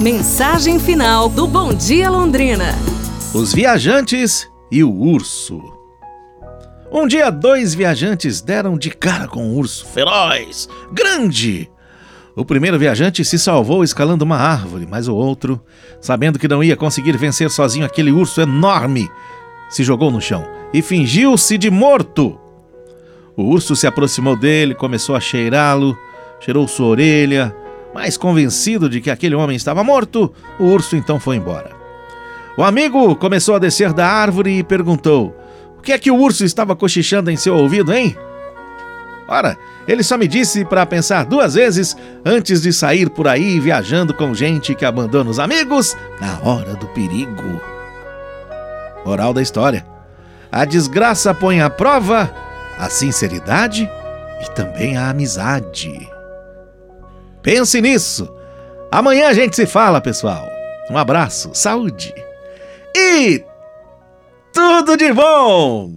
Mensagem final do Bom Dia Londrina. Os viajantes e o urso. Um dia, dois viajantes deram de cara com um urso feroz, grande. O primeiro viajante se salvou escalando uma árvore, mas o outro, sabendo que não ia conseguir vencer sozinho aquele urso enorme, se jogou no chão e fingiu-se de morto. O urso se aproximou dele, começou a cheirá-lo, cheirou sua orelha, mas convencido de que aquele homem estava morto, o urso então foi embora. O amigo começou a descer da árvore e perguntou: O que é que o urso estava cochichando em seu ouvido, hein? Ora, ele só me disse para pensar duas vezes antes de sair por aí viajando com gente que abandona os amigos na hora do perigo. Moral da história: a desgraça põe à prova a sinceridade e também a amizade. Pense nisso. Amanhã a gente se fala, pessoal. Um abraço, saúde e tudo de bom!